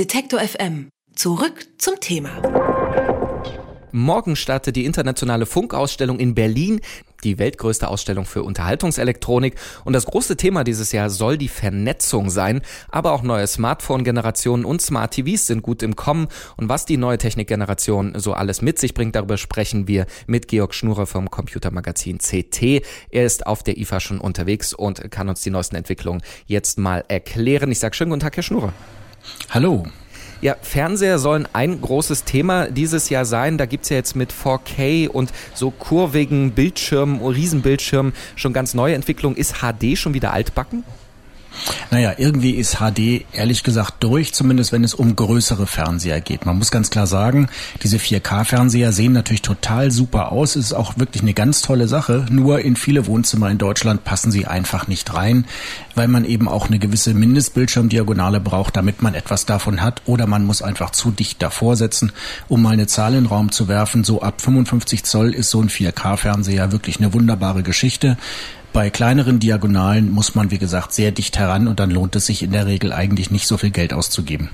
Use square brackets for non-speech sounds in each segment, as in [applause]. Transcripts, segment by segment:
Detektor FM. Zurück zum Thema. Morgen startet die internationale Funkausstellung in Berlin, die weltgrößte Ausstellung für Unterhaltungselektronik. Und das große Thema dieses Jahr soll die Vernetzung sein. Aber auch neue Smartphone-Generationen und Smart TVs sind gut im Kommen. Und was die neue Technikgeneration so alles mit sich bringt, darüber sprechen wir mit Georg Schnurer vom Computermagazin CT. Er ist auf der IFA schon unterwegs und kann uns die neuesten Entwicklungen jetzt mal erklären. Ich sage schönen guten Tag, Herr Schnurer. Hallo. Ja, Fernseher sollen ein großes Thema dieses Jahr sein. Da gibt's ja jetzt mit 4K und so kurvigen Bildschirmen, Riesenbildschirmen schon ganz neue Entwicklungen. Ist HD schon wieder altbacken? Naja, irgendwie ist HD ehrlich gesagt durch, zumindest wenn es um größere Fernseher geht. Man muss ganz klar sagen, diese 4K-Fernseher sehen natürlich total super aus, ist auch wirklich eine ganz tolle Sache. Nur in viele Wohnzimmer in Deutschland passen sie einfach nicht rein, weil man eben auch eine gewisse Mindestbildschirmdiagonale braucht, damit man etwas davon hat. Oder man muss einfach zu dicht davor setzen, um mal eine Zahl in den Raum zu werfen. So ab 55 Zoll ist so ein 4K-Fernseher wirklich eine wunderbare Geschichte. Bei kleineren Diagonalen muss man, wie gesagt, sehr dicht heran und dann lohnt es sich in der Regel eigentlich nicht so viel Geld auszugeben.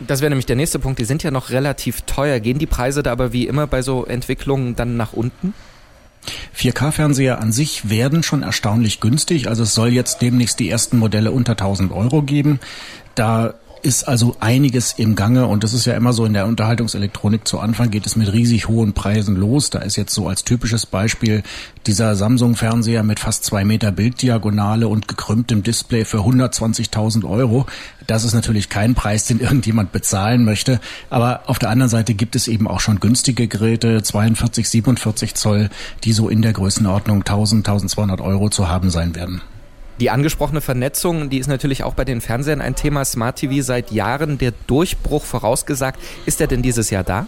Das wäre nämlich der nächste Punkt. Die sind ja noch relativ teuer. Gehen die Preise da aber wie immer bei so Entwicklungen dann nach unten? 4K-Fernseher an sich werden schon erstaunlich günstig. Also es soll jetzt demnächst die ersten Modelle unter 1000 Euro geben. Da ist also einiges im Gange und das ist ja immer so in der Unterhaltungselektronik. Zu Anfang geht es mit riesig hohen Preisen los. Da ist jetzt so als typisches Beispiel dieser Samsung-Fernseher mit fast zwei Meter Bilddiagonale und gekrümmtem Display für 120.000 Euro. Das ist natürlich kein Preis, den irgendjemand bezahlen möchte. Aber auf der anderen Seite gibt es eben auch schon günstige Geräte, 42, 47 Zoll, die so in der Größenordnung 1000, 1200 Euro zu haben sein werden. Die angesprochene Vernetzung, die ist natürlich auch bei den Fernsehern ein Thema. Smart TV seit Jahren der Durchbruch vorausgesagt. Ist er denn dieses Jahr da?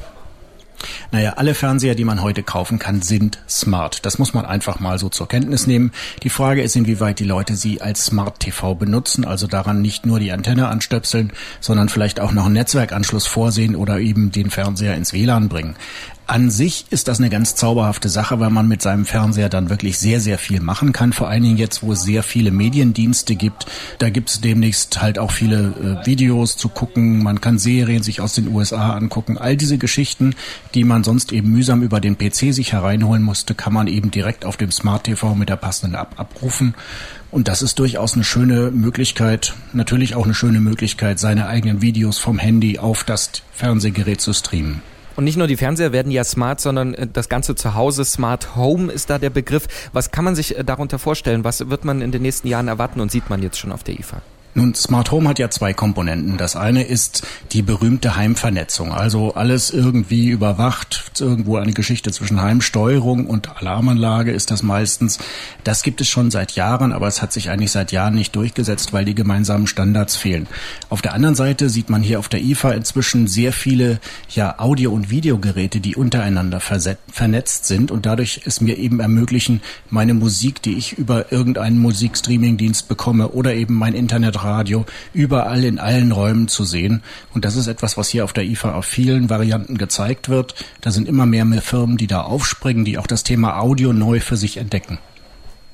Naja, alle Fernseher, die man heute kaufen kann, sind smart. Das muss man einfach mal so zur Kenntnis nehmen. Die Frage ist, inwieweit die Leute sie als Smart TV benutzen, also daran nicht nur die Antenne anstöpseln, sondern vielleicht auch noch einen Netzwerkanschluss vorsehen oder eben den Fernseher ins WLAN bringen. An sich ist das eine ganz zauberhafte Sache, weil man mit seinem Fernseher dann wirklich sehr, sehr viel machen kann. Vor allen Dingen jetzt, wo es sehr viele Mediendienste gibt. Da gibt es demnächst halt auch viele äh, Videos zu gucken. Man kann Serien sich aus den USA angucken. All diese Geschichten, die man sonst eben mühsam über den PC sich hereinholen musste, kann man eben direkt auf dem Smart TV mit der passenden App abrufen. Und das ist durchaus eine schöne Möglichkeit, natürlich auch eine schöne Möglichkeit, seine eigenen Videos vom Handy auf das Fernsehgerät zu streamen. Und nicht nur die Fernseher werden ja smart, sondern äh, das ganze Zuhause, Smart Home ist da der Begriff. Was kann man sich äh, darunter vorstellen? Was wird man in den nächsten Jahren erwarten und sieht man jetzt schon auf der IFA? Nun, Smart Home hat ja zwei Komponenten. Das eine ist die berühmte Heimvernetzung, also alles irgendwie überwacht, irgendwo eine Geschichte zwischen Heimsteuerung und Alarmanlage ist das meistens. Das gibt es schon seit Jahren, aber es hat sich eigentlich seit Jahren nicht durchgesetzt, weil die gemeinsamen Standards fehlen. Auf der anderen Seite sieht man hier auf der IFA inzwischen sehr viele ja Audio- und Videogeräte, die untereinander vernetzt sind und dadurch es mir eben ermöglichen, meine Musik, die ich über irgendeinen Musikstreamingdienst bekomme oder eben mein Internet Radio überall in allen Räumen zu sehen. Und das ist etwas, was hier auf der IFA auf vielen Varianten gezeigt wird. Da sind immer mehr, mehr Firmen, die da aufspringen, die auch das Thema Audio neu für sich entdecken.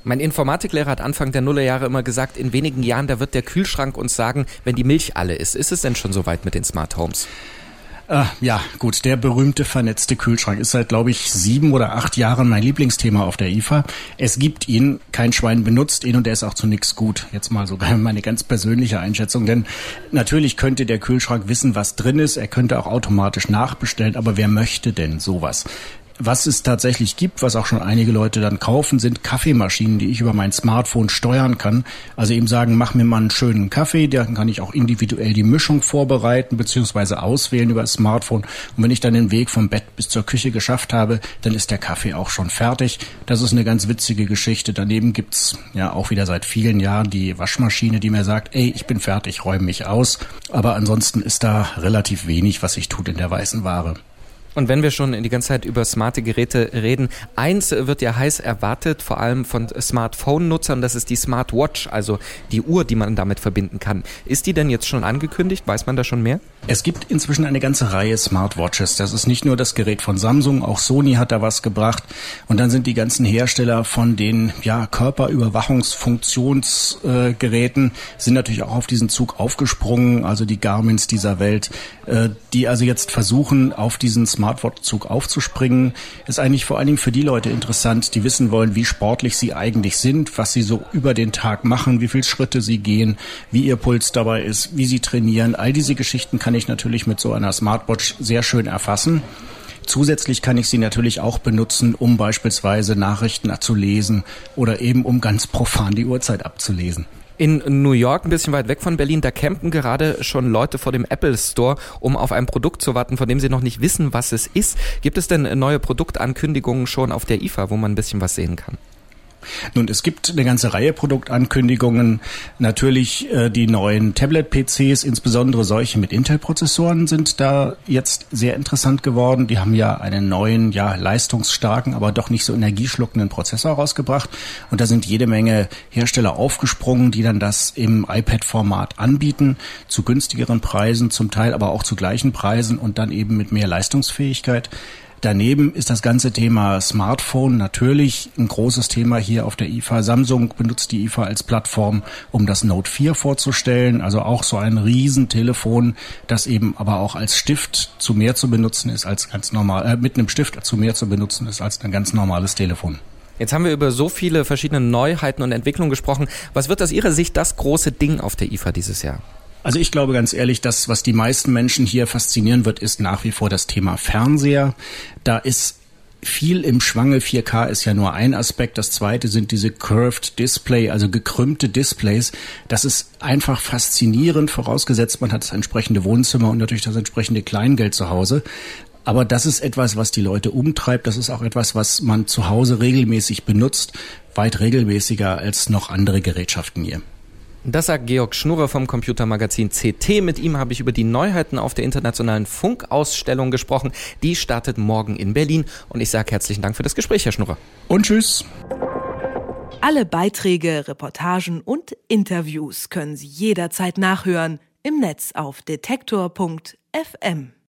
Mein Informatiklehrer hat Anfang der Nullerjahre immer gesagt, in wenigen Jahren, da wird der Kühlschrank uns sagen, wenn die Milch alle ist. Ist es denn schon soweit mit den Smart Homes? Äh, ja, gut, der berühmte vernetzte Kühlschrank ist seit, glaube ich, sieben oder acht Jahren mein Lieblingsthema auf der IFA. Es gibt ihn, kein Schwein benutzt ihn und er ist auch zu nichts gut. Jetzt mal sogar [laughs] meine ganz persönliche Einschätzung, denn natürlich könnte der Kühlschrank wissen, was drin ist. Er könnte auch automatisch nachbestellen, aber wer möchte denn sowas? Was es tatsächlich gibt, was auch schon einige Leute dann kaufen, sind Kaffeemaschinen, die ich über mein Smartphone steuern kann. Also eben sagen, mach mir mal einen schönen Kaffee, dann kann ich auch individuell die Mischung vorbereiten bzw. auswählen über das Smartphone. Und wenn ich dann den Weg vom Bett bis zur Küche geschafft habe, dann ist der Kaffee auch schon fertig. Das ist eine ganz witzige Geschichte. Daneben gibt's ja auch wieder seit vielen Jahren die Waschmaschine, die mir sagt, ey, ich bin fertig, räume mich aus. Aber ansonsten ist da relativ wenig, was sich tut in der weißen Ware. Und wenn wir schon die ganze Zeit über smarte Geräte reden, eins wird ja heiß erwartet, vor allem von Smartphone-Nutzern, das ist die Smartwatch, also die Uhr, die man damit verbinden kann. Ist die denn jetzt schon angekündigt? Weiß man da schon mehr? Es gibt inzwischen eine ganze Reihe Smartwatches. Das ist nicht nur das Gerät von Samsung, auch Sony hat da was gebracht. Und dann sind die ganzen Hersteller von den ja, Körperüberwachungsfunktionsgeräten äh, sind natürlich auch auf diesen Zug aufgesprungen, also die Garmins dieser Welt, äh, die also jetzt versuchen, auf diesen Smartwatch Smartwatch-Zug aufzuspringen, ist eigentlich vor allen Dingen für die Leute interessant, die wissen wollen, wie sportlich sie eigentlich sind, was sie so über den Tag machen, wie viele Schritte sie gehen, wie ihr Puls dabei ist, wie sie trainieren. All diese Geschichten kann ich natürlich mit so einer Smartwatch sehr schön erfassen. Zusätzlich kann ich sie natürlich auch benutzen, um beispielsweise Nachrichten zu lesen oder eben um ganz profan die Uhrzeit abzulesen. In New York, ein bisschen weit weg von Berlin, da campen gerade schon Leute vor dem Apple Store, um auf ein Produkt zu warten, von dem sie noch nicht wissen, was es ist. Gibt es denn neue Produktankündigungen schon auf der IFA, wo man ein bisschen was sehen kann? Nun, es gibt eine ganze Reihe Produktankündigungen. Natürlich äh, die neuen Tablet-PCs, insbesondere solche mit Intel-Prozessoren, sind da jetzt sehr interessant geworden. Die haben ja einen neuen, ja leistungsstarken, aber doch nicht so energieschluckenden Prozessor rausgebracht. Und da sind jede Menge Hersteller aufgesprungen, die dann das im iPad-Format anbieten, zu günstigeren Preisen, zum Teil aber auch zu gleichen Preisen und dann eben mit mehr Leistungsfähigkeit. Daneben ist das ganze Thema Smartphone natürlich ein großes Thema hier auf der IFA. Samsung benutzt die IFA als Plattform, um das Note 4 vorzustellen. Also auch so ein Riesentelefon, das eben aber auch als Stift zu mehr zu benutzen ist als ganz normal, äh, mit einem Stift zu mehr zu benutzen ist als ein ganz normales Telefon. Jetzt haben wir über so viele verschiedene Neuheiten und Entwicklungen gesprochen. Was wird aus Ihrer Sicht das große Ding auf der IFA dieses Jahr? Also ich glaube ganz ehrlich, das, was die meisten Menschen hier faszinieren wird, ist nach wie vor das Thema Fernseher. Da ist viel im Schwange. 4K ist ja nur ein Aspekt. Das zweite sind diese Curved Display, also gekrümmte Displays. Das ist einfach faszinierend, vorausgesetzt man hat das entsprechende Wohnzimmer und natürlich das entsprechende Kleingeld zu Hause. Aber das ist etwas, was die Leute umtreibt. Das ist auch etwas, was man zu Hause regelmäßig benutzt. Weit regelmäßiger als noch andere Gerätschaften hier. Das sagt Georg Schnurrer vom Computermagazin CT. Mit ihm habe ich über die Neuheiten auf der internationalen Funkausstellung gesprochen. Die startet morgen in Berlin. Und ich sage herzlichen Dank für das Gespräch, Herr Schnurrer. Und tschüss. Alle Beiträge, Reportagen und Interviews können Sie jederzeit nachhören im Netz auf detektor.fm.